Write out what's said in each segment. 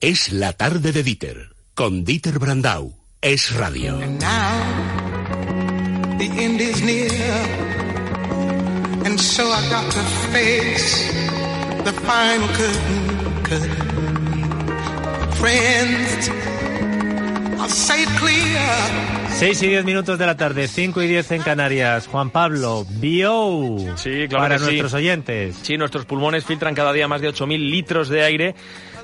Es la tarde de Dieter, con Dieter Brandau. Es radio. And now, the end is near. And so I got to face the final curtain, curtain. Friends, I'll say it clear. 6 y 10 minutos de la tarde, 5 y 10 en Canarias. Juan Pablo, BO. Sí, claro Para que sí. nuestros oyentes. Sí, nuestros pulmones filtran cada día más de 8.000 litros de aire.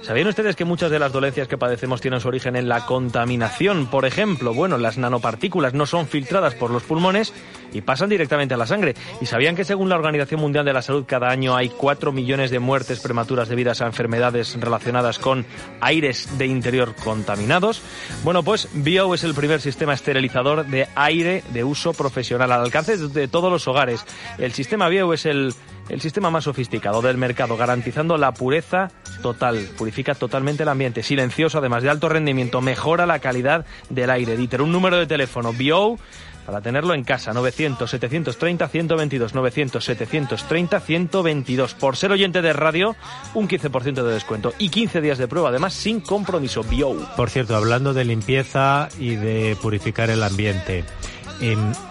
¿Sabían ustedes que muchas de las dolencias que padecemos tienen su origen en la contaminación? Por ejemplo, bueno, las nanopartículas no son filtradas por los pulmones y pasan directamente a la sangre. ¿Y sabían que según la Organización Mundial de la Salud cada año hay 4 millones de muertes prematuras debidas a enfermedades relacionadas con aires de interior contaminados? Bueno, pues BIO es el primer sistema esterilizador de aire de uso profesional al alcance de todos los hogares. El sistema BIO es el el sistema más sofisticado del mercado, garantizando la pureza total. Purifica totalmente el ambiente, silencioso, además de alto rendimiento, mejora la calidad del aire. Dieter, un número de teléfono, BIO, para tenerlo en casa, 900-730-122, 900-730-122. Por ser oyente de radio, un 15% de descuento y 15 días de prueba, además sin compromiso, BIO. Por cierto, hablando de limpieza y de purificar el ambiente,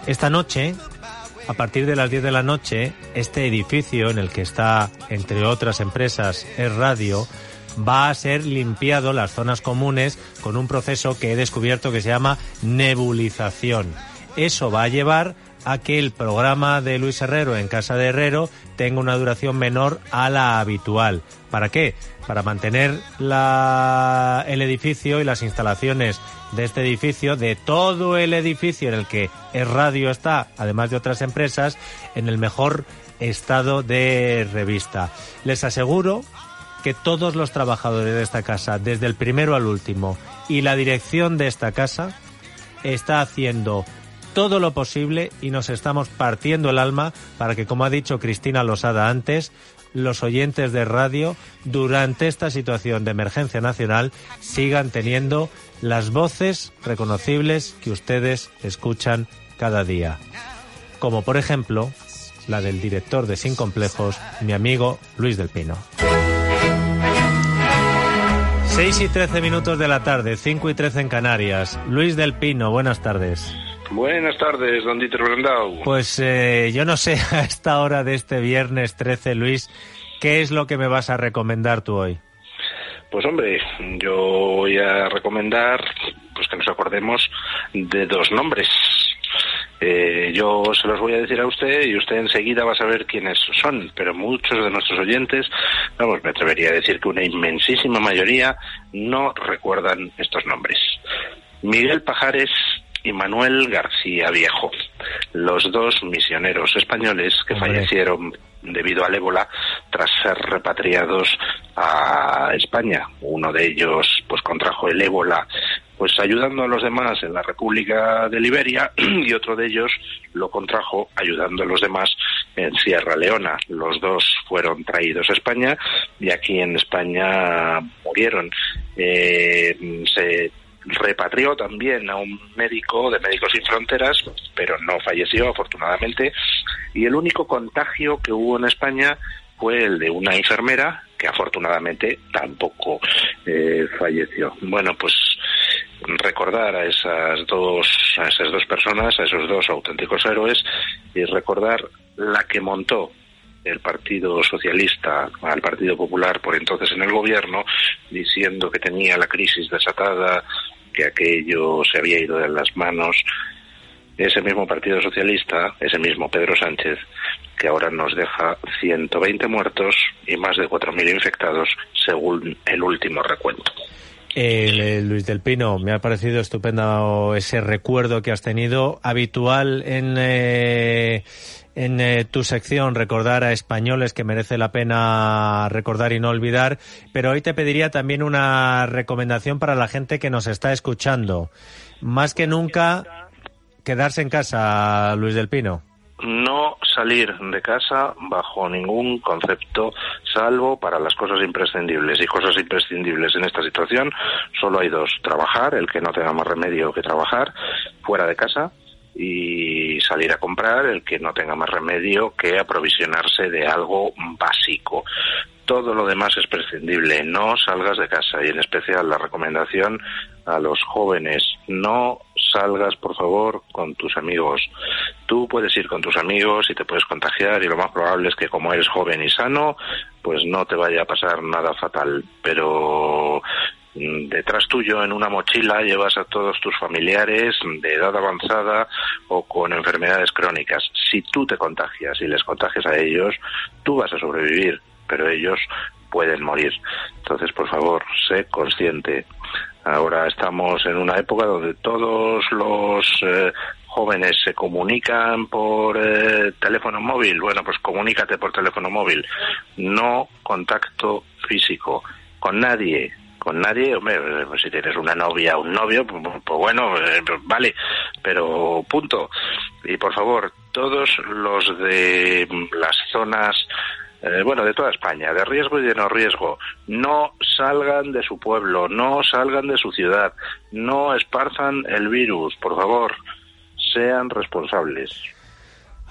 esta noche, a partir de las 10 de la noche, este edificio en el que está, entre otras empresas, es radio, va a ser limpiado las zonas comunes con un proceso que he descubierto que se llama nebulización. Eso va a llevar a que el programa de Luis Herrero en Casa de Herrero tenga una duración menor a la habitual. ¿Para qué? Para mantener la- el edificio y las instalaciones de este edificio, de todo el edificio en el que radio está, además de otras empresas, en el mejor estado de revista. Les aseguro que todos los trabajadores de esta casa, desde el primero al último, y la dirección de esta casa, está haciendo todo lo posible y nos estamos partiendo el alma para que, como ha dicho Cristina Losada antes, los oyentes de radio, durante esta situación de emergencia nacional, sigan teniendo las voces reconocibles que ustedes escuchan cada día. Como por ejemplo, la del director de Sin Complejos, mi amigo Luis del Pino. 6 y 13 minutos de la tarde, 5 y 13 en Canarias. Luis del Pino, buenas tardes. Buenas tardes, don Dieter Brandau. Pues eh, yo no sé a esta hora de este viernes 13, Luis, ¿qué es lo que me vas a recomendar tú hoy? Pues hombre, yo voy a recomendar pues que nos acordemos de dos nombres. Eh, yo se los voy a decir a usted y usted enseguida va a saber quiénes son, pero muchos de nuestros oyentes, vamos, me atrevería a decir que una inmensísima mayoría no recuerdan estos nombres. Miguel Pajares y Manuel García Viejo, los dos misioneros españoles que Hombre. fallecieron debido al ébola tras ser repatriados a España. Uno de ellos pues contrajo el ébola pues ayudando a los demás en la República de Liberia y otro de ellos lo contrajo ayudando a los demás en Sierra Leona. Los dos fueron traídos a España y aquí en España murieron. Eh, se repatrió también a un médico de Médicos Sin Fronteras, pero no falleció afortunadamente. Y el único contagio que hubo en España fue el de una enfermera que afortunadamente tampoco eh, falleció. Bueno, pues recordar a esas dos a esas dos personas, a esos dos auténticos héroes y recordar la que montó el Partido Socialista al Partido Popular por entonces en el gobierno, diciendo que tenía la crisis desatada, que aquello se había ido de las manos. Ese mismo Partido Socialista, ese mismo Pedro Sánchez, que ahora nos deja 120 muertos y más de 4.000 infectados, según el último recuento. Luis del Pino, me ha parecido estupendo ese recuerdo que has tenido, habitual en, eh, en eh, tu sección, recordar a españoles que merece la pena recordar y no olvidar, pero hoy te pediría también una recomendación para la gente que nos está escuchando. Más que nunca, quedarse en casa, Luis del Pino. no salir de casa bajo ningún concepto, salvo para las cosas imprescindibles. Y cosas imprescindibles en esta situación solo hay dos. Trabajar, el que no tenga más remedio que trabajar, fuera de casa, y salir a comprar, el que no tenga más remedio que aprovisionarse de algo básico. todo lo demás es prescindible. No salgas de casa y en especial la recomendación a los jóvenes. No salgas, por favor, con tus amigos. Tú puedes ir con tus amigos y te puedes contagiar y lo más probable es que como eres joven y sano, pues no te vaya a pasar nada fatal. Pero detrás tuyo en una mochila llevas a todos tus familiares de edad avanzada o con enfermedades crónicas. Si tú te contagias y les contagias a ellos, tú vas a sobrevivir, pero ellos pueden morir. Entonces, por favor, sé consciente. Ahora estamos en una época donde todos los eh, jóvenes se comunican por eh, teléfono móvil. Bueno, pues comunícate por teléfono móvil. No contacto físico con nadie. Con nadie, hombre, pues si tienes una novia o un novio, pues, pues bueno, eh, pues vale, pero punto. Y por favor, todos los de las zonas eh, bueno, de toda España, de riesgo y de no riesgo, no salgan de su pueblo, no salgan de su ciudad, no esparzan el virus, por favor, sean responsables.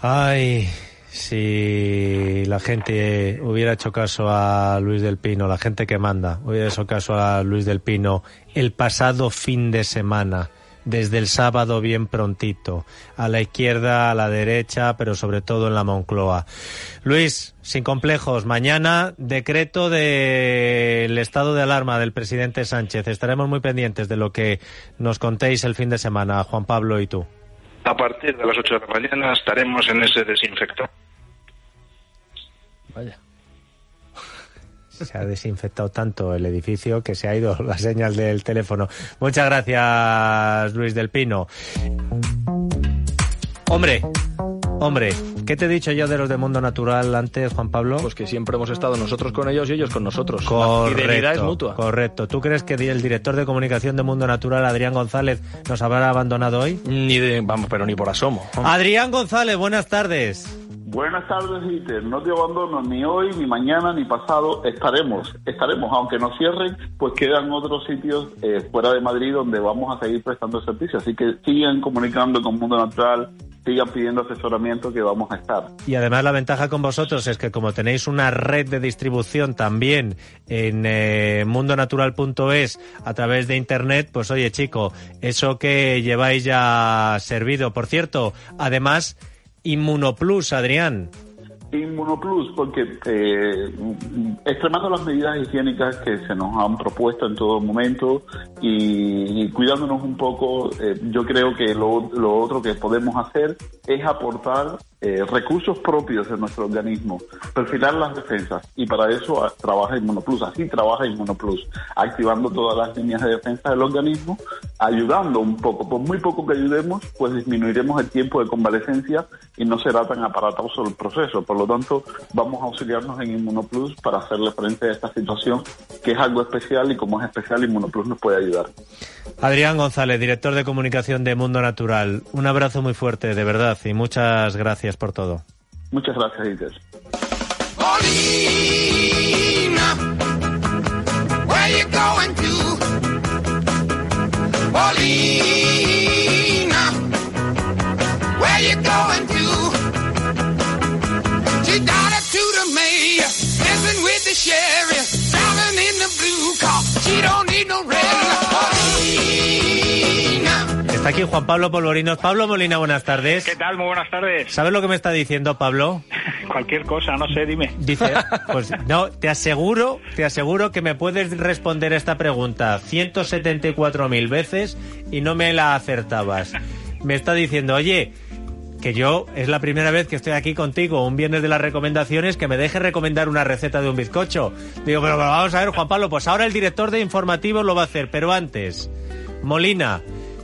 Ay, si la gente hubiera hecho caso a Luis del Pino, la gente que manda, hubiera hecho caso a Luis del Pino el pasado fin de semana desde el sábado bien prontito, a la izquierda, a la derecha, pero sobre todo en la Moncloa. Luis, sin complejos, mañana decreto del estado de alarma del presidente Sánchez. Estaremos muy pendientes de lo que nos contéis el fin de semana, Juan Pablo y tú. A partir de las 8 de la mañana estaremos en ese desinfector. Vaya se ha desinfectado tanto el edificio que se ha ido la señal del teléfono. Muchas gracias, Luis del Pino. Hombre, hombre, ¿qué te he dicho yo de los de Mundo Natural antes, Juan Pablo? Pues que siempre hemos estado nosotros con ellos y ellos con nosotros. Correcto, la fidelidad es mutua. Correcto. ¿Tú crees que el director de comunicación de Mundo Natural, Adrián González, nos habrá abandonado hoy? Ni de, vamos, pero ni por asomo. Adrián González, buenas tardes. Buenas tardes, Iter. No te abandono ni hoy, ni mañana, ni pasado. Estaremos, estaremos. Aunque nos cierren, pues quedan otros sitios eh, fuera de Madrid donde vamos a seguir prestando servicio. Así que sigan comunicando con Mundo Natural, sigan pidiendo asesoramiento que vamos a estar. Y además la ventaja con vosotros es que como tenéis una red de distribución también en eh, mundonatural.es a través de internet, pues oye chico, eso que lleváis ya servido. Por cierto, además Inmunoplus, Adrián. Inmunoplus, porque eh, extremando las medidas higiénicas que se nos han propuesto en todo momento y, cuidándonos un poco, eh, yo creo que lo, otro que podemos hacer es aportar eh, recursos propios de nuestro organismo, perfilar las defensas y para eso trabaja Inmunoplus, así trabaja Inmunoplus, activando todas las líneas de defensa del organismo, ayudando un poco, por muy poco que ayudemos, pues disminuiremos el tiempo de convalecencia y no será tan aparatoso el proceso. Por lo tanto, vamos a auxiliarnos en Inmunoplus para hacerle frente a esta situación que es algo especial y como es especial, Inmunoplus nos puede ayudar. Adrián González, director de comunicación de Mundo Natural, un abrazo muy fuerte, de verdad, y muchas gracias por todo. Muchas gracias, Iker. Paulina, where you going to? The sheriff, driving in the blue car. She don't need no red. Está aquí Juan Pablo Polvorinos. Pablo Molina, buenas tardes. ¿Qué tal? Muy buenas tardes. ¿Sabes lo que me está diciendo Pablo? Cualquier cosa, no sé, dime. Dice, pues no, te aseguro, te aseguro que me puedes responder esta pregunta 174.000 veces y no me la acertabas. Me está diciendo, oye, que yo es la primera vez que estoy aquí contigo un viernes de las recomendaciones que me deje recomendar una receta de un bizcocho. Digo, pero, pero vamos a ver, Juan Pablo, pues ahora el director de informativos lo va a hacer, pero antes, Molina,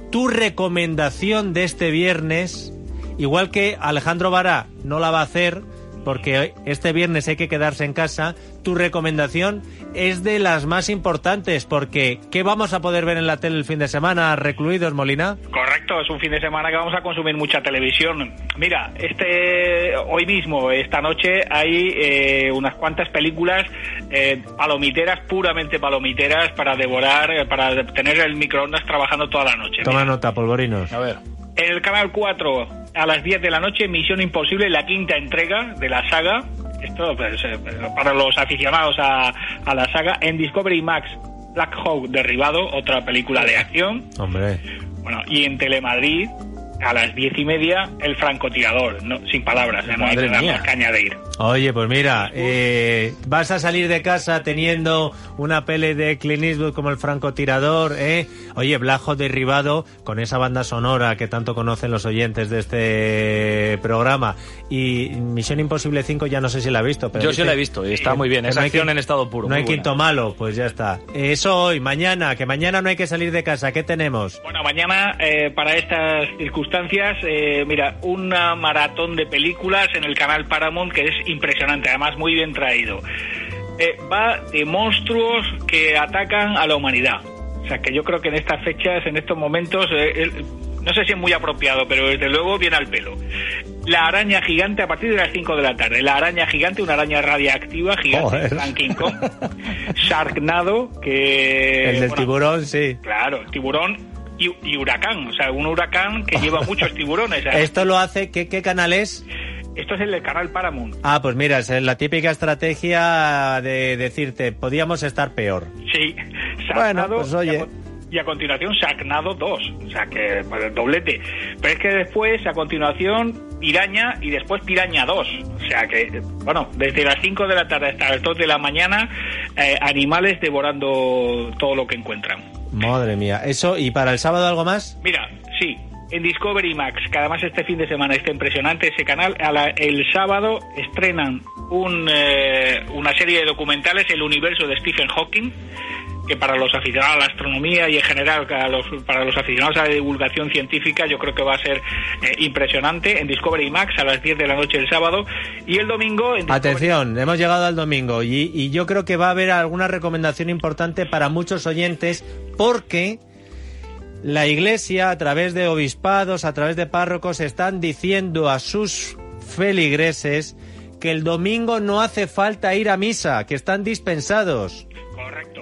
tu recomendación de este viernes, igual que Alejandro Vara no la va a hacer porque este viernes hay que quedarse en casa, tu recomendación es de las más importantes porque ¿qué vamos a poder ver en la tele el fin de semana recluidos, Molina? Correcto, es un fin de semana que vamos a consumir mucha televisión. Mira, este hoy mismo, esta noche, hay eh, unas cuantas películas eh, palomiteras, puramente palomiteras, para devorar, para tener el microondas trabajando toda la noche. Toma nota, polvorinos. A ver. En el canal 4, a las 10 de la noche, Misión Imposible, la quinta entrega de la saga. esto pues, eh, para los aficionados a, a la saga, en Discovery Max, Black Hawk Derribado, otra película de acción. Hombre. Bueno, y en Telemadrid, a las diez y media, El francotirador, no, sin palabras, no hay Madre nada mía. más que añadir. Oye, pues mira, eh, vas a salir de casa teniendo una pele de Clint Eastwood como el francotirador, ¿eh? Oye, Blajo derribado con esa banda sonora que tanto conocen los oyentes de este programa. Y Misión Imposible 5 ya no sé si la he visto, pero... Yo sí dice- la he visto y está que- muy bien. que Es no hay acción en estado puro. No hay buena. quinto malo, pues ya está. Eso hoy, mañana, que mañana no hay que salir de casa. ¿Qué tenemos? Bueno, mañana, eh, para estas circunstancias, eh, mira, una maratón de películas en el canal Paramount que es impresionante, además muy bien traído. Eh, va de monstruos que atacan a la humanidad. O sea, que yo creo que en estas fechas, en estos momentos, eh, el- no sé si es muy apropiado, pero desde luego viene al pelo. La araña gigante a partir de las 5 de la tarde. La araña gigante, una araña radiactiva gigante, King Kong. Sharknado, que... el del bueno, tiburón, sí. Claro, tiburón y, y huracán. O sea, un huracán que lleva muchos tiburones. Esto lo hace, ¿qué, qué canal es? Esto es el del canal Paramount. Ah, pues mira, es la típica estrategia de decirte, podíamos estar peor. Sí. Bueno, pues, oye. Y a, continuación Sharknado 2. O sea, que pues, el doblete. Pero es que después, a continuación, Piraña y después Piraña 2. O sea que, bueno, desde las 5 de la tarde hasta las 2 de la mañana, eh, animales devorando todo lo que encuentran. Madre mía. Eso, ¿y para el sábado algo más? Mira, sí, en Discovery Max, que además este fin de semana está impresionante ese canal, a la- el sábado estrenan un, eh, una serie de documentales, El universo de Stephen Hawking, que para los aficionados a la astronomía y en general los- para los aficionados a la divulgación científica yo creo que va a ser eh, impresionante en Discovery Max a las 10 de la noche el sábado y el domingo en Discovery- Atención, hemos llegado al domingo y, y yo creo que va a haber alguna recomendación importante para muchos oyentes porque la Iglesia, a través de obispados, a través de párrocos, están diciendo a sus feligreses que el domingo no hace falta ir a misa, que están dispensados. Correcto.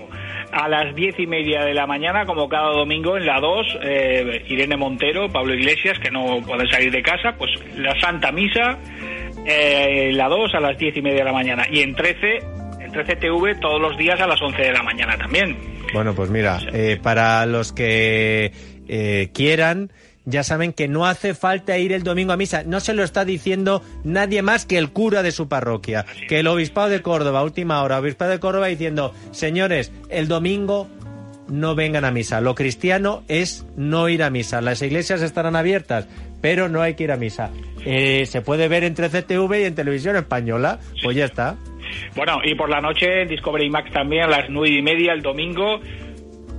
A las diez y media de la mañana, como cada domingo, en la 2, eh, Irene Montero, Pablo Iglesias, que no pueden salir de casa, pues la Santa Misa, eh, en la 2 a las diez y media de la mañana. Y en 13, en 13 TV, todos los días a las 11 de la mañana también. Bueno, pues mira, eh, para los que eh, quieran, ya saben que no hace falta ir el domingo a misa. No se lo está diciendo nadie más que el cura de su parroquia. Que el obispado de Córdoba, última hora, obispado de Córdoba diciendo, señores, el domingo no vengan a misa. Lo cristiano es no ir a misa. Las iglesias estarán abiertas, pero no hay que ir a misa. Eh, se puede ver en 13TV y en televisión española. Pues ya está. Bueno, y por la noche en Discovery Max también a las nueve y media el domingo,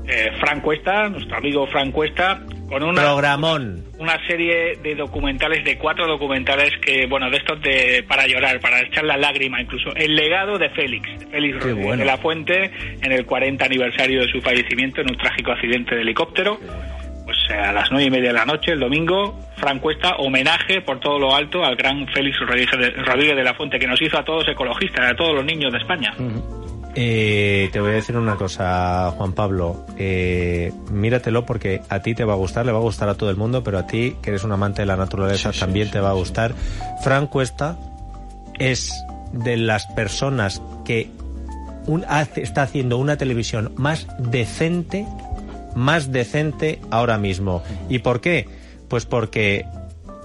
eh, Fran Cuesta, nuestro amigo Fran Cuesta, con una... Programón. una serie de documentales, de cuatro documentales que, bueno, de estos de para llorar, para echar la lágrima incluso. El legado de Félix, Félix Rodríguez bueno. de la Fuente, en el 40 aniversario de su fallecimiento en un trágico accidente de helicóptero. Pues eh, a las nueve y media de la noche, el domingo, Fran Cuesta, homenaje por todo lo alto al gran Félix Rodríguez de, Rodríguez de la Fuente, que nos hizo a todos ecologistas, a todos los niños de España. Eh, te voy a decir una cosa, Juan Pablo. Eh, míratelo porque a ti te va a gustar, le va a gustar a todo el mundo, pero a ti, que eres un amante de la naturaleza, también te va a gustar. Fran Cuesta es de las personas que un- hace- está haciendo una televisión más decente, más decente ahora mismo. ¿Y por qué? Pues porque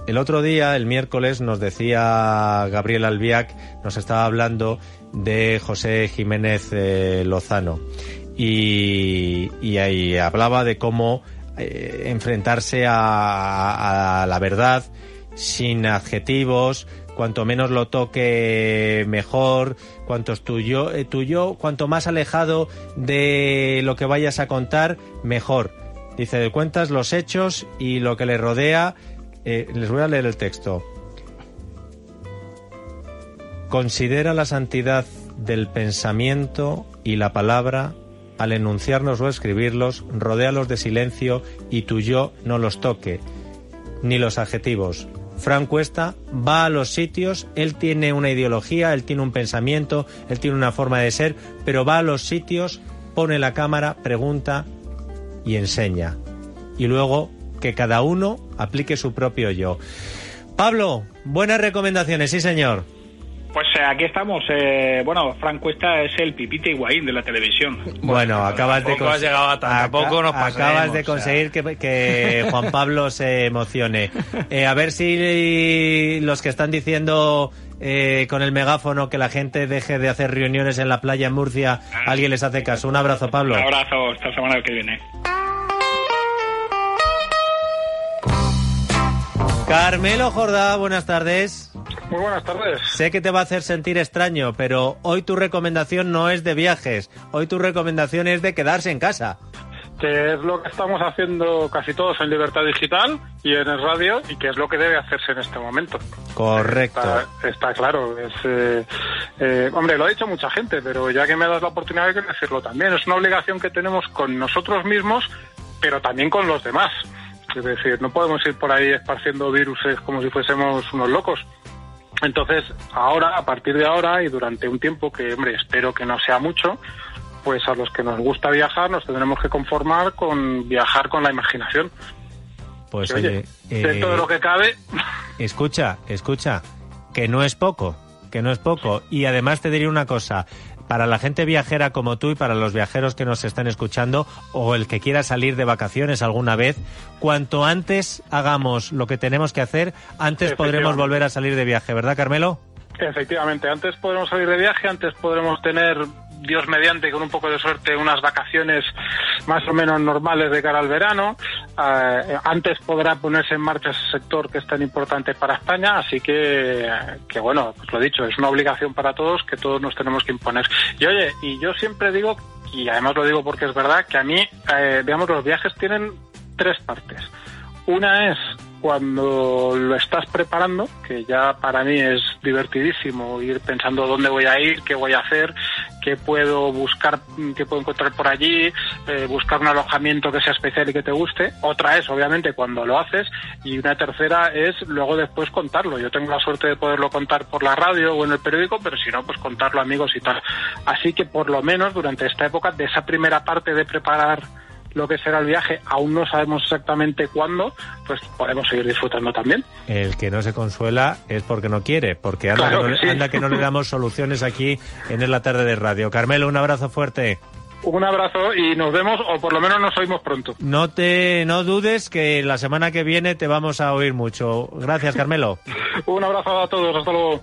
el otro día, el miércoles, nos decía Gabriel Albiac, nos estaba hablando de José Jiménez eh, Lozano. Y, y ahí hablaba de cómo eh, enfrentarse a, a la verdad sin adjetivos, cuanto menos lo toque mejor, cuanto tuyo, eh, tuyo, cuanto más alejado de lo que vayas a contar, mejor. Dice, cuentas los hechos y lo que le rodea. Les voy a leer el texto. Considera la santidad del pensamiento y la palabra al enunciarnos o escribirlos, rodéalos de silencio y tu yo no los toque, ni los adjetivos. Fran Cuesta va a los sitios, él tiene una ideología, él tiene un pensamiento, él tiene una forma de ser, pero va a los sitios, pone la cámara, pregunta y enseña. Y luego que cada uno aplique su propio yo. Pablo, buenas recomendaciones, sí señor. Pues eh, aquí estamos. eh, bueno, Frank Cuesta es el Pipite Higuaín de la televisión. Bueno, acabas de tampoco has llegado a tampoco nos acabas de o sea. conseguir que, que Juan Pablo se emocione. Eh, a ver si los que están diciendo eh, con el megáfono que la gente deje de hacer reuniones en la playa en Murcia, alguien les hace caso. Un abrazo, Pablo. Un abrazo, esta semana que viene. Carmelo Jordá, buenas tardes. Muy buenas tardes. Sé que te va a hacer sentir extraño, pero hoy tu recomendación no es de viajes. Hoy tu recomendación es de quedarse en casa. Que es lo que estamos haciendo casi todos en Libertad Digital y en el radio y que es lo que debe hacerse en este momento. Correcto. Está, está claro. Es, eh, eh, hombre, lo ha dicho mucha gente, pero ya que me das la oportunidad de decirlo también, es una obligación que tenemos con nosotros mismos, pero también con los demás. Es decir, no podemos ir por ahí esparciendo viruses como si fuésemos unos locos. Entonces, ahora, a partir de ahora y durante un tiempo que, hombre, espero que no sea mucho, pues a los que nos gusta viajar nos tendremos que conformar con viajar con la imaginación. Pues Oye, oye, dentro de eh, lo que cabe, escucha, escucha, que no es poco, que no es poco. Y además te diría una cosa, para la gente viajera como tú y para los viajeros que nos están escuchando o el que quiera salir de vacaciones alguna vez, cuanto antes hagamos lo que tenemos que hacer, antes podremos volver a salir de viaje, ¿verdad, Carmelo? Efectivamente, antes podremos salir de viaje, antes podremos tener, Dios mediante, con un poco de suerte, unas vacaciones más o menos normales de cara al verano. Eh, antes podrá ponerse en marcha ese sector que es tan importante para España, así que, que bueno, pues lo dicho, es una obligación para todos que todos nos tenemos que imponer. Y oye, y yo siempre digo, y además lo digo porque es verdad, que a mí, eh, digamos, los viajes tienen tres partes. Una es cuando lo estás preparando, que ya para mí es divertidísimo ir pensando dónde voy a ir, qué voy a hacer, qué puedo buscar, qué puedo encontrar por allí, eh, buscar un alojamiento que sea especial y que te guste. Otra es, obviamente, cuando lo haces. Y una tercera es luego después contarlo. Yo tengo la suerte de poderlo contar por la radio o en el periódico, pero si no, pues contarlo a amigos y tal. Así que por lo menos durante esta época, de esa primera parte de preparar lo que será el viaje, aún no sabemos exactamente cuándo, pues podemos seguir disfrutando también. El que no se consuela es porque no quiere, porque anda, Claro que, no, que sí. anda que no le damos soluciones aquí en la tarde de radio. Carmelo, un abrazo fuerte. Un abrazo y nos vemos, o por lo menos nos oímos pronto. No te no dudes que la semana que viene te vamos a oír mucho. Gracias, Carmelo. Un abrazo a todos, hasta luego.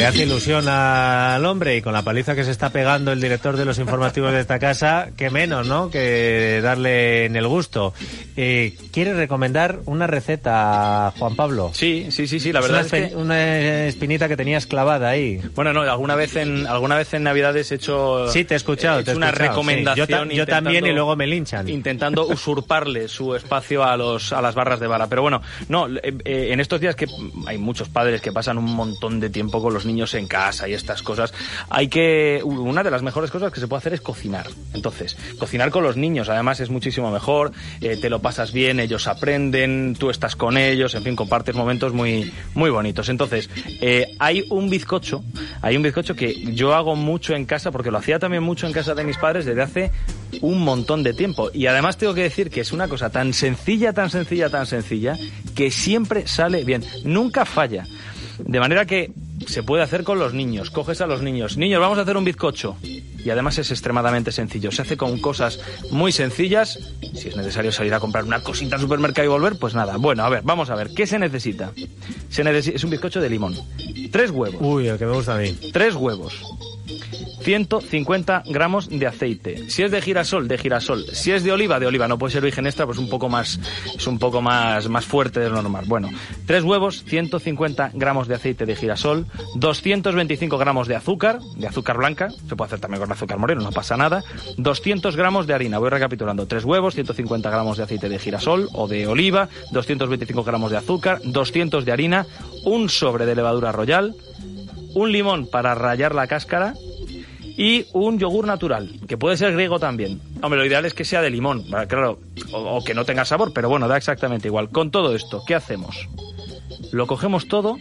le hace ilusión al hombre y con la paliza que se está pegando el director de los informativos de esta casa, que menos, ¿no? Que darle en el gusto. Eh, ¿Quiere recomendar una receta, Juan Pablo? Sí, sí, sí, sí, la Es verdad una, es que... una espinita que tenías clavada ahí. Bueno, no, alguna vez en alguna vez en Navidades he hecho Sí, te he escuchado. he te he una escuchado, sí. recomendación Yo, ta- yo también y luego me linchan. intentando usurparle su espacio a los a las barras de vara. Pero bueno, no, eh, eh, en estos días que hay muchos padres que pasan un montón de tiempo con los niños en casa y estas cosas, hay que una de las mejores cosas que se puede hacer es cocinar. Entonces, cocinar con los niños, además es muchísimo mejor, eh, te lo pasas bien, ellos aprenden, tú estás con ellos, en fin, compartes momentos muy muy bonitos. Entonces, eh, hay un bizcocho, hay un bizcocho que yo hago mucho en casa porque lo hacía también mucho en casa de mis padres desde hace un montón de tiempo. Y además tengo que decir que es una cosa tan sencilla, tan sencilla, tan sencilla, que siempre sale bien, nunca falla. De manera que se puede hacer con los niños. Coges a los niños. Niños, vamos a hacer un bizcocho. Y además es extremadamente sencillo. Se hace con cosas muy sencillas. Si es necesario salir a comprar una cosita al supermercado y volver, pues nada. Bueno, a ver, vamos a ver. ¿Qué se necesita? Se necesi- es un bizcocho de limón. Tres huevos. Uy, el que me gusta a mí. Tres huevos. 150 gramos de aceite. Si es de girasol, de girasol. Si es de oliva, de oliva. No puede ser virgen extra, pues un poco más, es un poco más, más fuerte de lo normal. Bueno, tres huevos, 150 gramos de aceite de girasol, 225 gramos de azúcar, de azúcar blanca. Se puede hacer también con azúcar moreno, no pasa nada. 200 gramos de harina. Voy recapitulando. Tres huevos, 150 gramos de aceite de girasol o de oliva, 225 gramos de azúcar, 200 de harina, un sobre de levadura royal, un limón para rallar la cáscara y un yogur natural, que puede ser griego también. Hombre, lo ideal es que sea de limón, claro, o, o que no tenga sabor, pero bueno, da exactamente igual. Con todo esto, ¿qué hacemos? Lo cogemos todo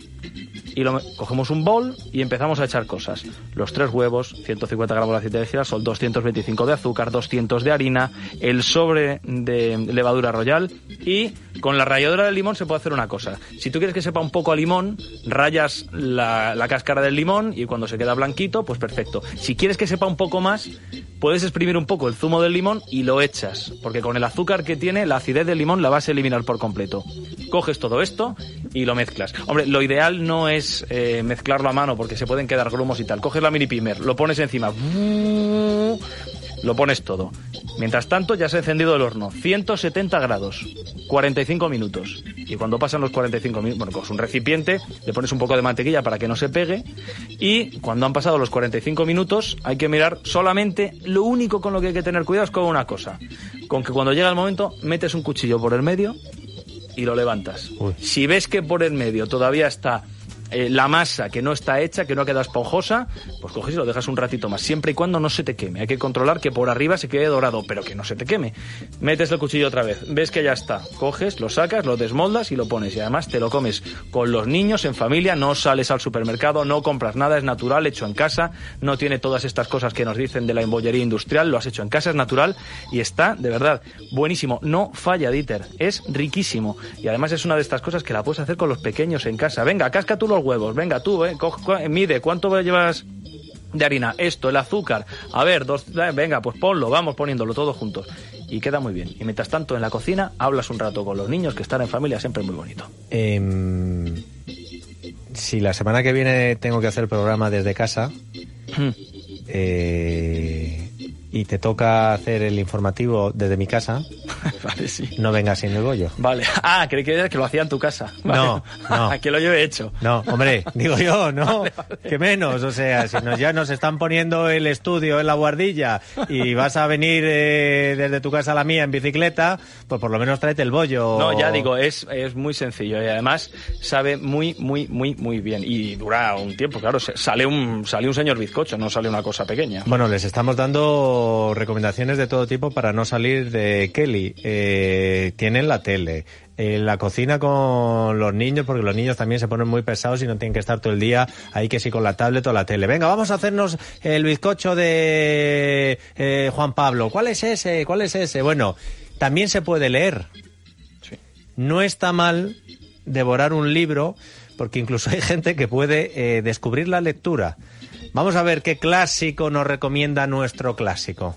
y cogemos un bol y empezamos a echar cosas. Los tres huevos, 150 gramos de aceite de girasol, 225 de azúcar, 200 de harina, el sobre de levadura royal y con la ralladura del limón se puede hacer una cosa. Si tú quieres que sepa un poco a limón, rayas la, la cáscara del limón y cuando se queda blanquito, pues perfecto. Si quieres que sepa un poco más, puedes exprimir un poco el zumo del limón y lo echas, porque con el azúcar que tiene, la acidez del limón la vas a eliminar por completo. Coges todo esto y lo mezclas. Hombre, lo ideal no es eh, mezclarlo a mano porque se pueden quedar grumos y tal. Coges la mini pimer, lo pones encima, lo pones todo. Mientras tanto, ya se ha encendido el horno. 170 grados, 45 minutos. Y cuando pasan los 45 minutos, bueno, coges un recipiente, le pones un poco de mantequilla para que no se pegue. Y cuando han pasado los 45 minutos, hay que mirar solamente, lo único con lo que hay que tener cuidado es con una cosa. Con que cuando llega el momento, metes un cuchillo por el medio y lo levantas. Si ves que por el medio todavía está eh, la masa que no está hecha, que no ha quedado esponjosa, pues coges y lo dejas un ratito más, siempre y cuando no se te queme. Hay que controlar que por arriba se quede dorado, pero que no se te queme. Metes el cuchillo otra vez, ves que ya está, coges, lo sacas, lo desmoldas y lo pones. Y además te lo comes con los niños, en familia, no sales al supermercado, no compras nada, es natural, hecho en casa, no tiene todas estas cosas que nos dicen de la embollería industrial, lo has hecho en casa, es natural y está, de verdad, buenísimo. No falla, Dieter, es riquísimo. Y además es una de estas cosas que la puedes hacer con los pequeños en casa. Venga, casca tú huevos, venga tú, eh, co- mide, ¿cuánto llevas de harina? Esto, el azúcar, a ver, dos, eh, venga, pues ponlo, vamos poniéndolo todos juntos. Y queda muy bien. Y mientras tanto, en la cocina, hablas un rato con los niños, que estar en familia siempre es muy bonito. Em, si la semana que viene tengo que hacer el programa desde casa eh, y te toca hacer el informativo desde mi casa, vale, sí. no vengas sin el bollo. Vale. Ah, creí que lo hacía en tu casa. No, no. que lo yo he hecho. No, hombre, digo yo, no, que menos, o sea, si nos, ya nos están poniendo el estudio en la guardilla y vas a venir eh, desde tu casa a la mía en bicicleta, pues por lo menos tráete el bollo. No, ya digo, es, es muy sencillo y además sabe muy, muy, muy, muy bien. Y dura un tiempo, claro. Sale un, sale un señor bizcocho, no sale una cosa pequeña. Bueno, les estamos dando recomendaciones de todo tipo para no salir de Kelly. Eh, tienen la tele, eh, la cocina con los niños, porque los niños también se ponen muy pesados y no tienen que estar todo el día ahí que sí con la tablet o la tele. Venga, vamos a hacernos el bizcocho de eh, Juan Pablo. ¿Cuál es ese? ¿Cuál es ese? Bueno, también se puede leer. No está mal devorar un libro, porque incluso hay gente que puede eh, descubrir la lectura. Vamos a ver qué clásico nos recomienda nuestro clásico.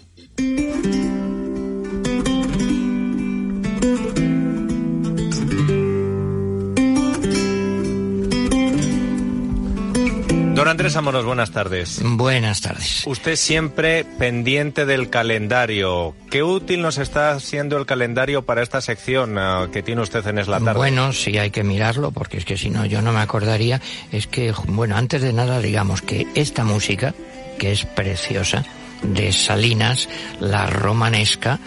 Don Andrés Amoros, buenas tardes. Buenas tardes. Usted siempre pendiente del calendario. ¿Qué útil nos está haciendo el calendario para esta sección ah, que tiene usted en Es la Tarde? Bueno, sí hay que mirarlo, porque es que si no yo no me acordaría. Es que, bueno, antes de nada digamos que esta música, que es preciosa, de Salinas, la romanesca,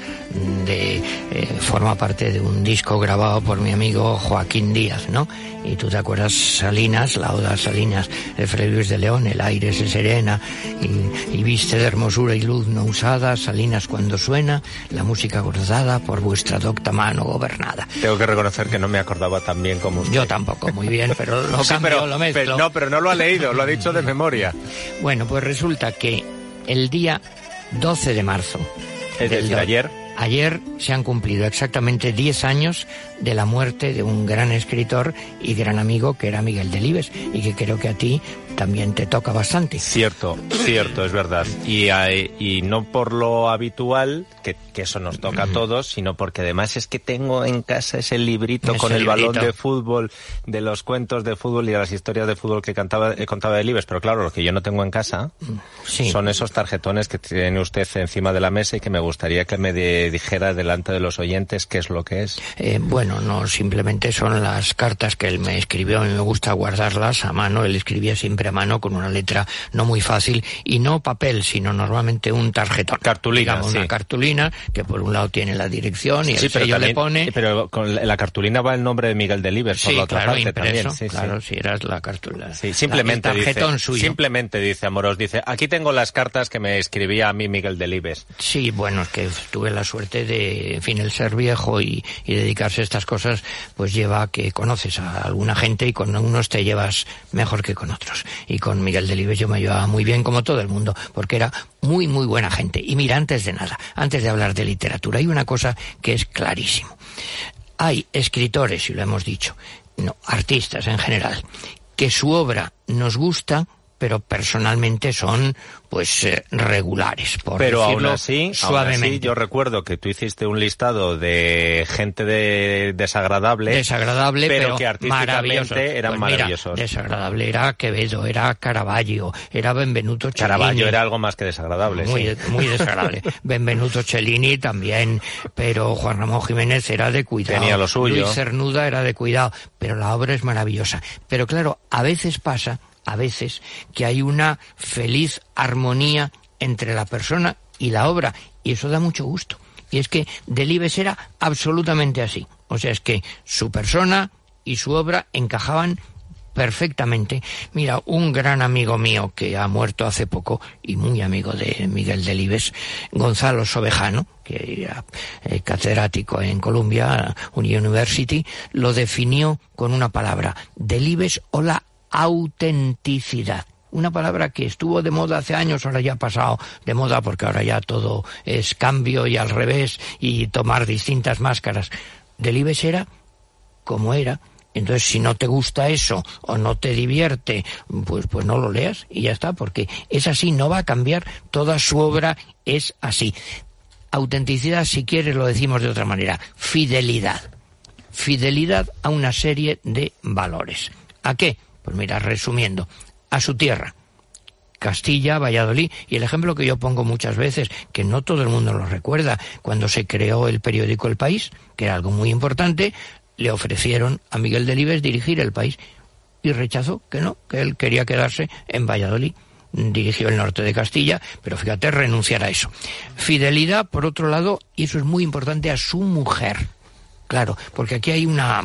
de, eh, forma parte de un disco grabado por mi amigo Joaquín Díaz, ¿no? Y tú te acuerdas Salinas, la oda Salinas de Fray Luis de León, el aire se serena y, y viste de hermosura y luz no usada, Salinas cuando suena, la música gozada por vuestra docta mano gobernada. Tengo que reconocer que no me acordaba tan bien como usted. Yo tampoco, muy bien, pero lo Sí, cambio, pero- lo mezclo. pero- no, pero no lo ha leído, lo ha dicho de memoria. Bueno, pues resulta que el día 12 de marzo. Es decir, ayer. Ayer se han cumplido exactamente 10 años de la muerte de un gran escritor y gran amigo que era Miguel Delibes y que creo que a ti también te toca bastante. Cierto, cierto, es verdad. Y, hay- y no por lo habitual, que, que eso nos toca a todos, sino porque además es que tengo en casa ese librito Ese con el balón de fútbol, de los cuentos de fútbol y de las historias de fútbol que cantaba, eh, contaba Delibes. Pero claro, lo que yo no tengo en casa Sí. son esos tarjetones que tiene usted encima de la mesa y que me gustaría que me de- dijera delante de los oyentes qué es lo que es. Eh, bueno, no simplemente son las cartas que él me escribió. A mí me gusta guardarlas a mano. Él escribía siempre a mano con una letra no muy fácil y no papel, sino normalmente un tarjetón. Cartulina, Digamos, sí. una cartulina que por un lado tiene la dirección y el Sí, sello le también- pone. Pero con la cartulina va el nombre de Miguel Delibes por Sí, la otra claro, parte impreso, también. Sí, sí. claro, si eras la cartulina. Sí, simplemente el tarjetón dice, suyo. simplemente dice Amoros, dice, aquí tengo las cartas que me escribía a mí Miguel Delibes. Sí, bueno, es que tuve la suerte de, en fin, el ser viejo y, y dedicarse a estas cosas, pues lleva que conoces a alguna gente y con unos te llevas mejor que con otros. Y con Miguel Delibes yo me llevaba muy bien como todo el mundo, porque era muy, muy buena gente. Y mira, antes de nada, antes de hablar de literatura, hay una cosa que es clarísimo. Hay escritores, y lo hemos dicho, no, artistas en general, que su obra nos gusta, pero personalmente son pues eh, regulares por pero aún decirlo así, aún suavemente así, yo recuerdo que tú hiciste un listado de gente de desagradable desagradable pero, pero, que artísticamente maravilloso. eran Pues mira, maravillosos desagradable era Quevedo era Caravaggio era Benvenuto Cellini Caravaggio era algo más que desagradable muy, sí. muy desagradable. Benvenuto Cellini también, pero Juan Ramón Jiménez era de cuidado. Tenía lo suyo. Luis Cernuda era de cuidado, pero la obra es maravillosa. Pero claro, a veces pasa, a veces, que hay una feliz armonía entre la persona y la obra, y eso da mucho gusto. Y es que Delibes era absolutamente así. O sea, es que su persona y su obra encajaban perfectamente. Mira, un gran amigo mío que ha muerto hace poco y muy amigo de Miguel Delibes, Gonzalo Sobejano, que era eh, catedrático en Columbia University, lo definió con una palabra, Delibes o la autenticidad una palabra que estuvo de moda hace años, ahora ya ha pasado de moda porque ahora ya todo es cambio y al revés y tomar distintas máscaras. Delibes era como era, entonces, si no te gusta eso o no te divierte, pues, pues no lo leas y ya está, porque es así, no va a cambiar. Toda su obra es así. Autenticidad, si quieres, lo decimos de otra manera. Fidelidad. Fidelidad a una serie de valores. ¿A qué? Pues mira, resumiendo, a su tierra. Castilla, Valladolid, y el ejemplo que yo pongo muchas veces, que no todo el mundo lo recuerda, cuando se creó el periódico El País, que era algo muy importante, le ofrecieron a Miguel Delibes dirigir el país y rechazó que no, que él quería quedarse en Valladolid. Dirigió el norte de Castilla, pero fíjate, renunciar a eso. Fidelidad, por otro lado, y eso es muy importante, a su mujer. Claro, porque aquí hay una,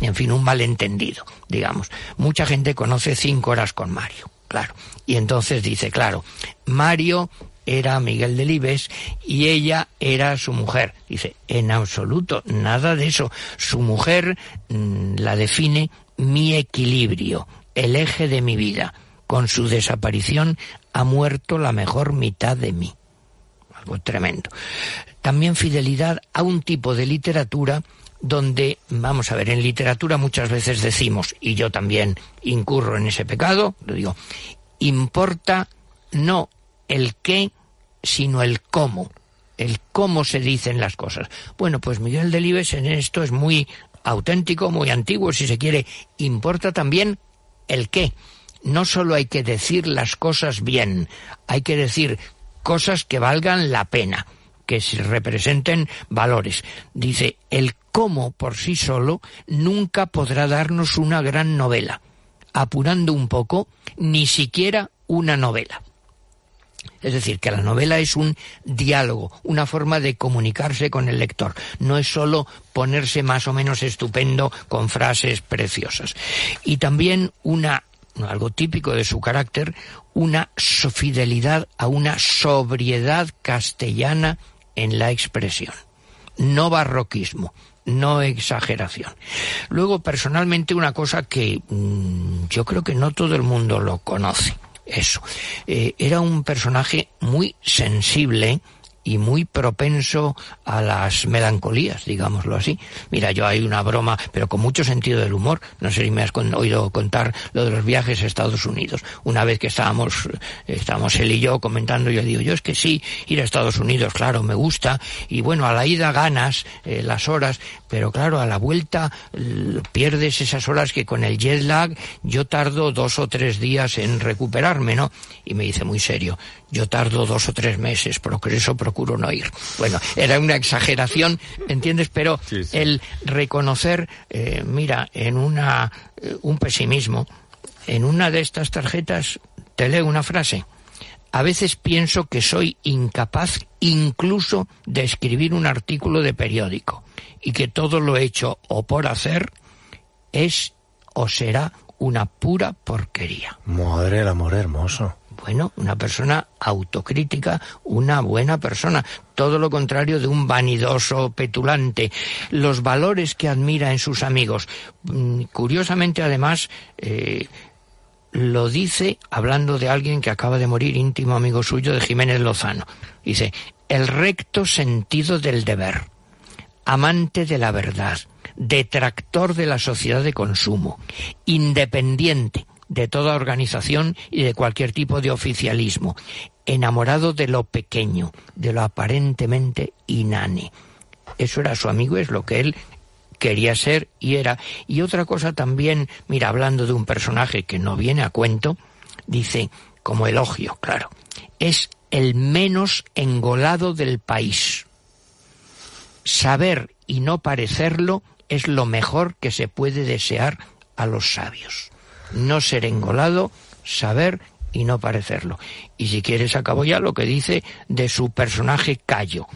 en fin, un malentendido, digamos. Mucha gente conoce cinco horas con Mario, claro. Y entonces dice, claro, Mario era Miguel Delibes y ella era su mujer. Dice, en absoluto, nada de eso. Su mujer mmm, la define mi equilibrio, el eje de mi vida. Con su desaparición ha muerto la mejor mitad de mí. Algo tremendo. También fidelidad a un tipo de literatura donde, vamos a ver, en literatura muchas veces decimos, y yo también incurro en ese pecado, lo digo, importa no el qué, sino el cómo, el cómo se dicen las cosas. Bueno, pues Miguel Delibes en esto es muy auténtico, muy antiguo, si se quiere. Importa también el qué. No solo hay que decir las cosas bien, hay que decir cosas que valgan la pena, que se representen valores. Dice, el cómo por sí solo nunca podrá darnos una gran novela. Apurando un poco, ni siquiera una novela. Es decir, que la novela es un diálogo, una forma de comunicarse con el lector. No es solo ponerse más o menos estupendo con frases preciosas. Y también una, algo típico de su carácter, una fidelidad a una sobriedad castellana en la expresión. No barroquismo, no exageración. Luego, personalmente, una cosa que mmm, yo creo que no todo el mundo lo conoce eso. Eh, era un personaje muy sensible y muy propenso a las melancolías, digámoslo así. Mira, yo hay una broma, pero con mucho sentido del humor. No sé si me has oído contar lo de los viajes a Estados Unidos. Una vez que estábamos, estábamos él y yo comentando, yo digo, yo es que sí, ir a Estados Unidos, claro, me gusta. Y bueno, a la ida ganas eh, las horas, pero claro, a la vuelta pierdes esas horas que con el jet lag yo tardo dos o tres días en recuperarme, ¿no? Y me dice muy serio, yo tardo dos o tres meses, por eso procuro no ir. Bueno, era una exageración, ¿entiendes? Pero sí, sí. el reconocer, eh, mira, en una, eh, un pesimismo, en una de estas tarjetas te leo una frase. A veces pienso que soy incapaz incluso de escribir un artículo de periódico y que todo lo hecho o por hacer es o será una pura porquería. Madre el amor hermoso. Bueno, una persona autocrítica, una buena persona, todo lo contrario de un vanidoso petulante. Los valores que admira en sus amigos. Mm, Curiosamente, además, eh, lo dice hablando de alguien que acaba de morir, íntimo amigo suyo de Jiménez Lozano. Dice, el recto sentido del deber, amante de la verdad, detractor de la sociedad de consumo, independiente de toda organización y de cualquier tipo de oficialismo, enamorado de lo pequeño, de lo aparentemente inane. Eso era su amigo, es lo que él quería ser y era. Y otra cosa también, mira, hablando de un personaje que no viene a cuento, dice, como elogio, claro, es el menos engolado del país. Saber y no parecerlo es lo mejor que se puede desear a los sabios. No ser engolado, saber y no parecerlo. Y si quieres acabo ya lo que dice de su personaje Cayo,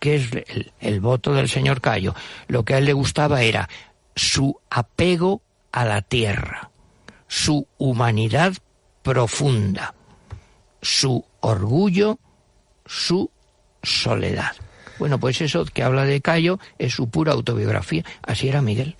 que es el, el voto del señor Cayo. Lo que a él le gustaba era su apego a la tierra, su humanidad profunda, su orgullo, su soledad. Bueno, pues eso que habla de Cayo es su pura autobiografía. Así era Miguel.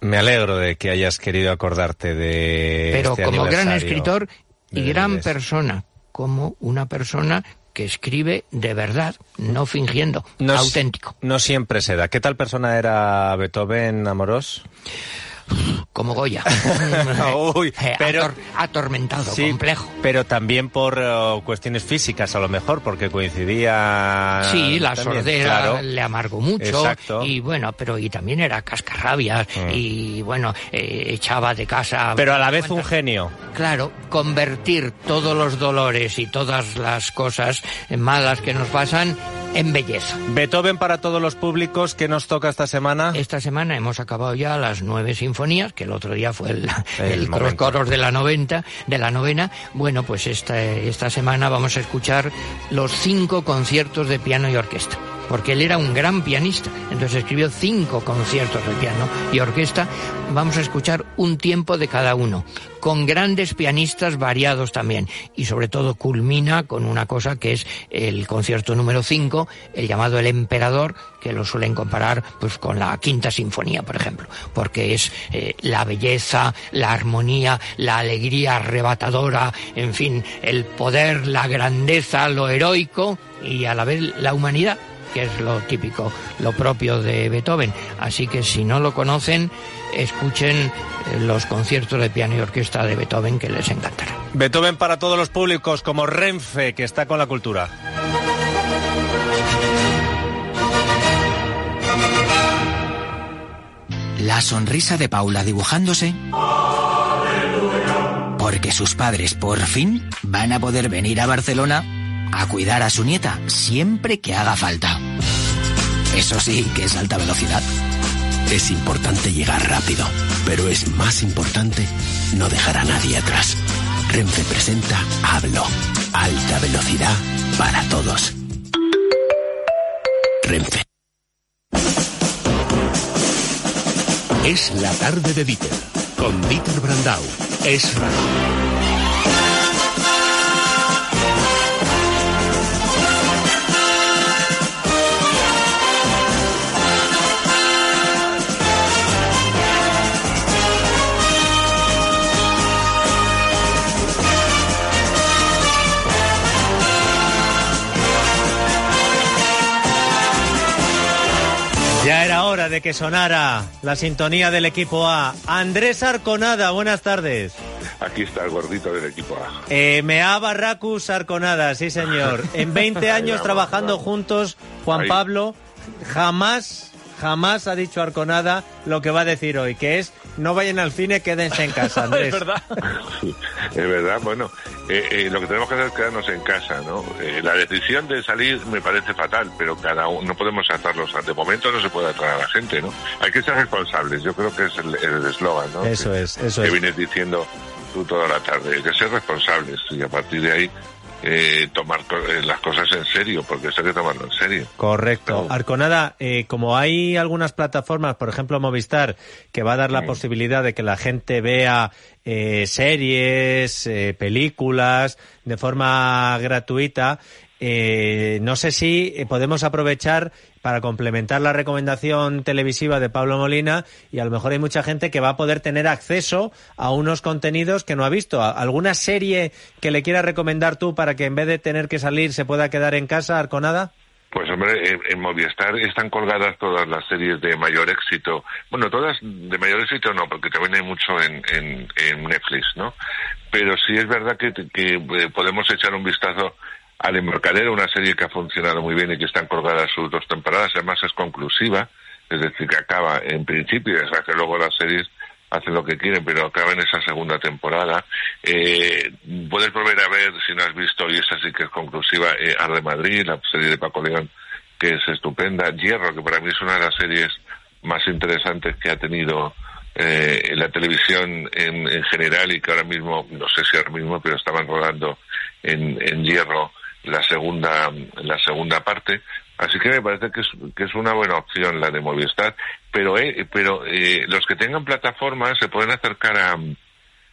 Me alegro de que hayas querido acordarte de. Pero este como gran escritor y gran persona, como una persona que escribe de verdad, no fingiendo, No auténtico. No siempre se da. ¿Qué tal persona era Beethoven, Amorós? Como Goya. Uy, Eh, pero- ator- atormentado, Sí, complejo. Pero también por eh, cuestiones físicas, a lo mejor, porque coincidía. Sí, la también, sordera claro. le amargó mucho. Exacto. Y bueno, pero y también era cascarrabias. Mm. Y bueno, eh, echaba de casa. Pero a la vez un ¿Cuántas- genio. Claro, convertir todos los dolores y todas las cosas malas que nos pasan en belleza. Beethoven para todos los públicos, ¿qué nos toca esta semana? Esta semana hemos acabado ya las nueve sinfonías, que el otro día fue el, El coros de la noventa, de la novena. Bueno, pues esta, esta semana vamos a escuchar los cinco conciertos de piano y orquesta. Porque él era un gran pianista, entonces escribió cinco conciertos de piano y orquesta. Vamos a escuchar un tiempo de cada uno, con grandes pianistas variados también. Y sobre todo culmina con una cosa que es el concierto número cinco, el llamado El Emperador, que lo suelen comparar pues con la quinta sinfonía, por ejemplo, porque es eh, la belleza, la armonía, la alegría arrebatadora, en fin, el poder, la grandeza, lo heroico y a la vez la humanidad que es lo típico, lo propio de Beethoven. Así que si no lo conocen, escuchen eh, los conciertos de piano y orquesta de Beethoven que les encantará. Beethoven para todos los públicos, como Renfe, que está con la cultura. La sonrisa de Paula dibujándose. Porque sus padres por fin van a poder venir a Barcelona a cuidar a su nieta siempre que haga falta. Eso sí, que es alta velocidad. Es importante llegar rápido, pero es más importante no dejar a nadie atrás. Renfe presenta Hablo. Alta velocidad para todos. Renfe. Es la tarde de Dieter, con Dieter Brandau. Es radio. De que sonara la sintonía del equipo A. Andrés Arconada, buenas tardes. Aquí está el gordito del equipo A. Eh, Mea Barracus Arconada, sí señor. En 20 años trabajando juntos, Juan Ahí. Pablo jamás, jamás ha dicho Arconada lo que va a decir hoy, que es no vayan al cine, quédense en casa, Andrés. Es verdad. Es verdad, bueno, eh, eh, lo que tenemos que hacer es quedarnos en casa, ¿no? Eh, la decisión de salir me parece fatal, pero cada uno, no podemos atarlos. De momento no se puede atar a la gente, ¿no? Hay que ser responsables, yo creo que es el eslogan, ¿no? Eso Que- es, eso que es. vienes diciendo tú toda la tarde, hay que ser responsables y a partir de ahí eh, tomar las cosas en serio, porque eso hay que tomarlo en serio. Correcto. Arconada, eh, como hay algunas plataformas, por ejemplo Movistar, que va a dar la Sí. posibilidad de que la gente vea eh, series, eh, películas de forma gratuita, eh, no sé si eh, podemos aprovechar para complementar la recomendación televisiva de Pablo Molina y a lo mejor hay mucha gente que va a poder tener acceso a unos contenidos que no ha visto. ¿A- ¿Alguna serie que le quieras recomendar tú para que en vez de tener que salir se pueda quedar en casa, Arconada? Pues hombre, en, Movistar están colgadas todas las series de mayor éxito. Bueno, todas de mayor éxito no, porque también hay mucho en, en, en Netflix, ¿no? Pero sí es verdad que, que eh, podemos echar un vistazo al Embarcadero, una serie que ha funcionado muy bien y que están colgadas sus dos temporadas. Además es conclusiva, es decir, que acaba en principio, es que luego las series hacen lo que quieren, pero acaba en esa segunda temporada. Eh, puedes volver a ver, si no has visto, y esa sí que es conclusiva, eh, Arde Madrid, la serie de Paco León, que es estupenda. Hierro, que para mí es una de las series más interesantes que ha tenido eh, la televisión en, en general y que ahora mismo, no sé si ahora mismo, pero estaban rodando en, en Hierro la segunda, la segunda parte. Así que me parece que es, que es una buena opción la de Movistar, pero eh, pero eh, los que tengan plataformas se pueden acercar a,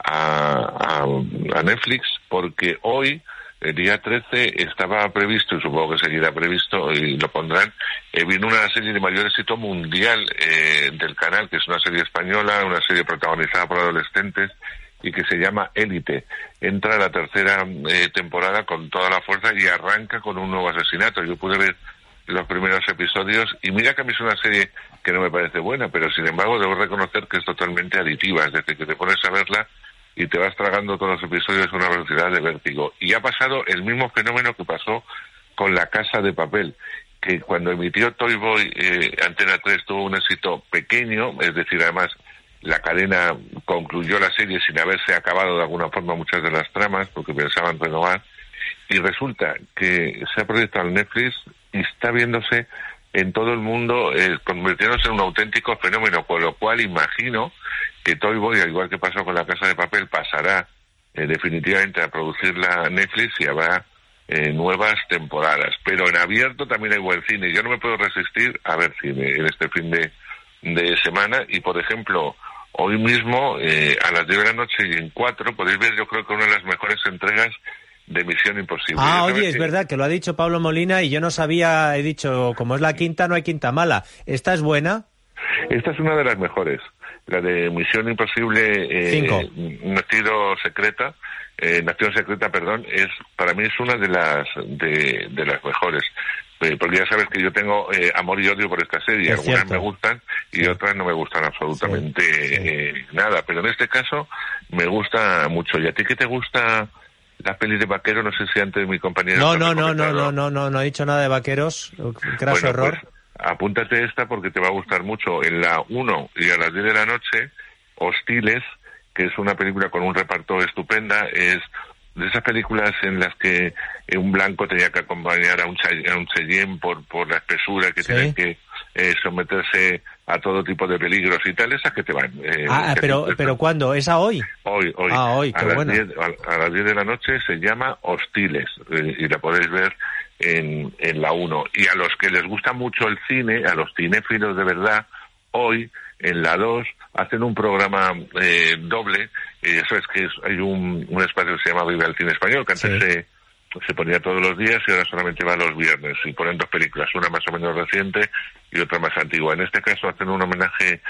a, a- Netflix porque hoy, el día 13, estaba previsto, y supongo que seguirá previsto, y lo pondrán, eh, viene una serie de mayor éxito mundial eh, del canal, que es una serie española, una serie protagonizada por adolescentes, y que se llama Élite. Entra la tercera eh, temporada con toda la fuerza y arranca con un nuevo asesinato. Yo pude ver los primeros episodios y mira que a mí es una serie que no me parece buena, pero sin embargo debo reconocer que es totalmente aditiva, es decir, que te pones a verla y te vas tragando todos los episodios a una velocidad de vértigo. Y ha pasado el mismo fenómeno que pasó con La Casa de Papel, que cuando emitió Toy Boy eh, Antena 3 tuvo un éxito pequeño, es decir, además la cadena concluyó la serie sin haberse acabado de alguna forma muchas de las tramas porque pensaban renovar y resulta que se ha proyectado en Netflix y está viéndose en todo el mundo eh, convirtiéndose en un auténtico fenómeno, con lo cual imagino que Toy Boy, al igual que pasó con la Casa de Papel, pasará eh, definitivamente a producirla Netflix y habrá eh, nuevas temporadas. Pero en abierto también hay buen cine. Yo no me puedo resistir a ver cine en este fin de semana y, por ejemplo, hoy mismo eh, a las 10 de la noche y en 4 podéis ver yo creo que una de las mejores entregas de Misión Imposible. Ah, oye, es verdad que lo ha dicho Pablo Molina y yo no sabía, he dicho, como es la quinta, no hay quinta mala. ¿Esta es buena? Esta es una de las mejores. La de Misión Imposible, eh. Nacido Secreta, eh, Nación Secreta, perdón, es para mí es una de las de, de las mejores. Porque ya sabes que yo tengo eh, amor y odio por esta serie. Es Algunas cierto. me gustan y otras no me gustan absolutamente eh, nada. Pero en este caso me gusta mucho. ¿Y a ti qué te gusta la peli de vaquero? No sé si antes mi compañero... No, no, no, no, no, no, no, no ha dicho nada de vaqueros. Graso Bueno, error. pues, apúntate esta porque te va a gustar mucho. En la 1 y a las 10 de la noche, Hostiles, que es una película con un reparto estupenda, es de esas películas en las que un blanco tenía que acompañar a un, a un Cheyenne por, por la espesura, que Sí. tienen que eh, someterse a todo tipo de peligros y tal, esas que te van. eh, ah, pero, te- pero ¿cuándo? ¿Es a hoy? Hoy, hoy. Ah, hoy, a, las bueno. 10, a, a las 10 de la noche se llama Hostiles eh, y la podéis ver en, en la 1. Y a los que les gusta mucho el cine, a los cinéfilos de verdad, hoy en la 2 hacen un programa eh, doble. Y eso es que es- hay un, un espacio que se llama Vive el Cine Español, que antes se, se ponía todos los días y ahora solamente va los viernes. Y ponen dos películas, una más o menos reciente y otra más antigua. En este caso hacen un homenaje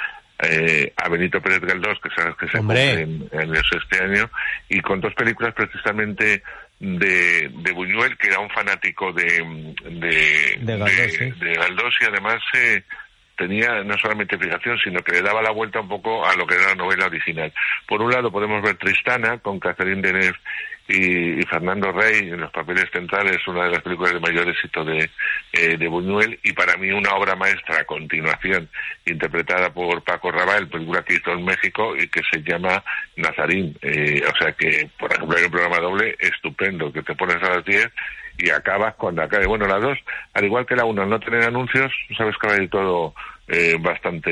eh, a Benito Pérez Galdós, que sabes que se cumple en, en eso este año, y con dos películas precisamente de, de Buñuel, que era un fanático de, de, De Galdós, sí. de Galdós y además eh, tenía no solamente fijación, sino que le daba la vuelta un poco a lo que era la novela original. Por un lado podemos ver Tristana con Catherine Deneuve y, Fernando Rey en los papeles centrales, una de las películas de mayor éxito de, eh, de Buñuel y para mí una obra maestra a continuación, interpretada por Paco Rabanne, película que hizo en México y que se llama Nazarín. Eh, o sea que, por ejemplo, hay un programa doble estupendo que te pones a las 10 y acabas cuando acabe. Bueno, la dos, al igual que la uno, al no tener anuncios, sabes que va a ir todo eh, bastante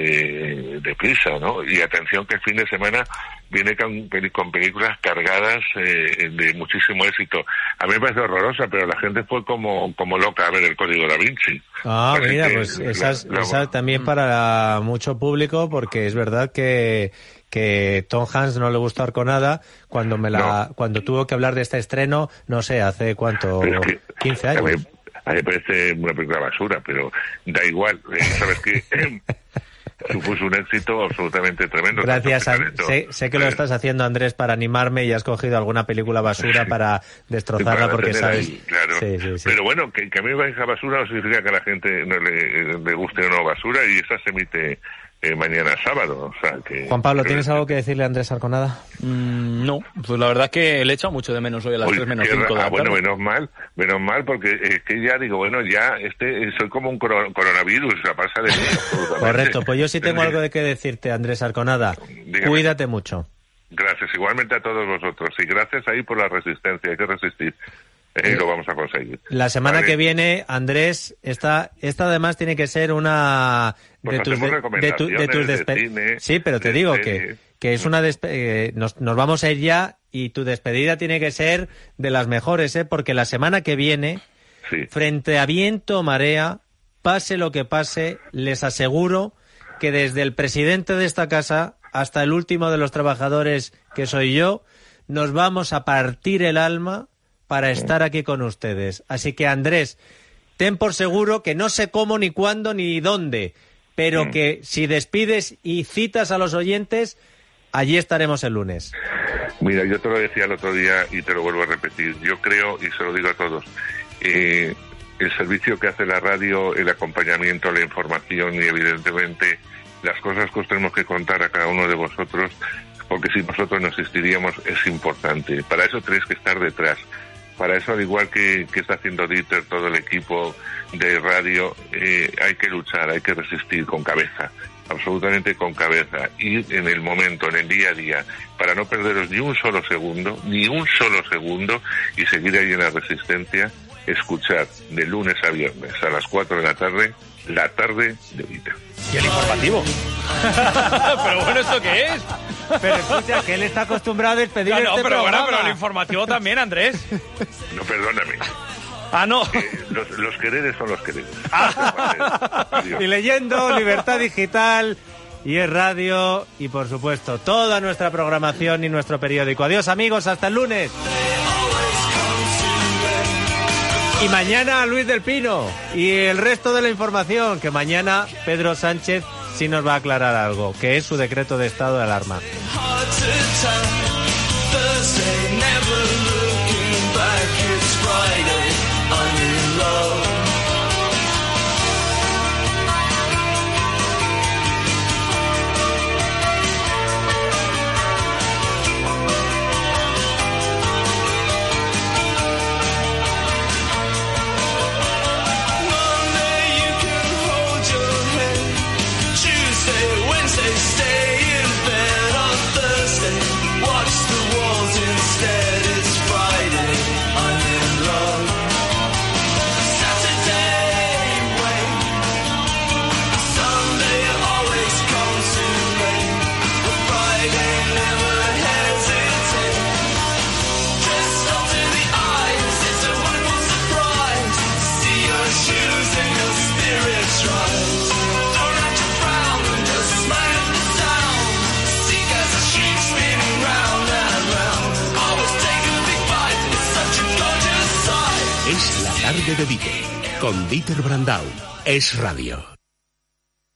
deprisa, ¿no? Y atención que el fin de semana viene con, con películas cargadas eh, de muchísimo éxito. A mí me parece horrorosa, pero la gente fue como, como loca a ver el Código da Vinci. Ah, Así mira, que pues la- esa, es- la- esa también para mucho público, porque es verdad que, que Tom Hanks no le gustó Arconada cuando me la, cuando tuvo que hablar de este estreno, no sé, hace cuánto, es que 15 A mí, años. a mí me parece una película basura, pero da igual. eh, Sabes que supuso un éxito absolutamente tremendo. Gracias, que sé, sé que lo estás haciendo Andrés para animarme y has cogido alguna película basura para destrozarla para porque sabes. ahí, claro. Sí, sí, sí. Pero bueno, que, que a mí me parezca basura no significa que a la gente no le, le guste o no basura y esa se emite eh, mañana sábado. O sea, que, Juan Pablo, que- ¿tienes algo que decirle a Andrés Arconada? Mm, no, pues la verdad es que le he echado mucho de menos hoy a las Uy, 3 menos qué 5 de la ah, bueno, menos mal, menos mal, porque es que ya digo, bueno, ya este eh, soy como un coro- coronavirus, sea, pasa de mí. Correcto, pues yo sí tengo algo de que decirte, Andrés Arconada. Dígame. Cuídate mucho. Gracias, igualmente a todos vosotros. Y gracias ahí por la resistencia, hay que resistir. Y lo vamos a conseguir. La semana Vale. que viene, Andrés, esta, esta además tiene que ser una Pues de tus, tu- de tus de despe- cine, Sí, pero te digo series. que, que es una eh, nos, nos vamos a ir ya y tu despedida tiene que ser de las mejores, ¿eh? Porque la semana que viene, frente a viento o marea, pase lo que pase, les aseguro que desde el presidente de esta casa hasta el último de los trabajadores, que soy yo, nos vamos a partir el alma para estar aquí con ustedes. Así que Andrés, ten por seguro que no sé cómo, ni cuándo, ni dónde, pero que si despides y citas a los oyentes, allí estaremos el lunes. Mira, yo te lo decía el otro día y te lo vuelvo a repetir. Yo creo, y se lo digo a todos, eh, el servicio que hace la radio, el acompañamiento, la información y evidentemente las cosas que os tenemos que contar a cada uno de vosotros, porque si nosotros no existiríamos, es importante. Para eso tenéis que estar detrás. Para eso, al igual que, está haciendo Dieter, todo el equipo de radio, eh, hay que luchar, hay que resistir con cabeza, absolutamente con cabeza, ir en el momento, en el día a día, para no perderos ni un solo segundo, ni un solo segundo, y seguir ahí en la resistencia, escuchar de lunes a viernes a las 4 de la tarde, la tarde de Dieter. Y el informativo. pero bueno, ¿esto qué es? Pero escucha, que él está acostumbrado a despedir No, no, este pero bueno, programa. pero el informativo también, Andrés. No, perdóname. Ah, no. Los, los quereres son los quereres. Y leyendo Libertad Digital y es radio y por supuesto toda nuestra programación y nuestro periódico. Adiós amigos, hasta el lunes. Y mañana Luis del Pino y el resto de la información que mañana Pedro Sánchez sí nos va a aclarar algo, que es su decreto de estado de alarma. De con Dieter Brandau. Es radio.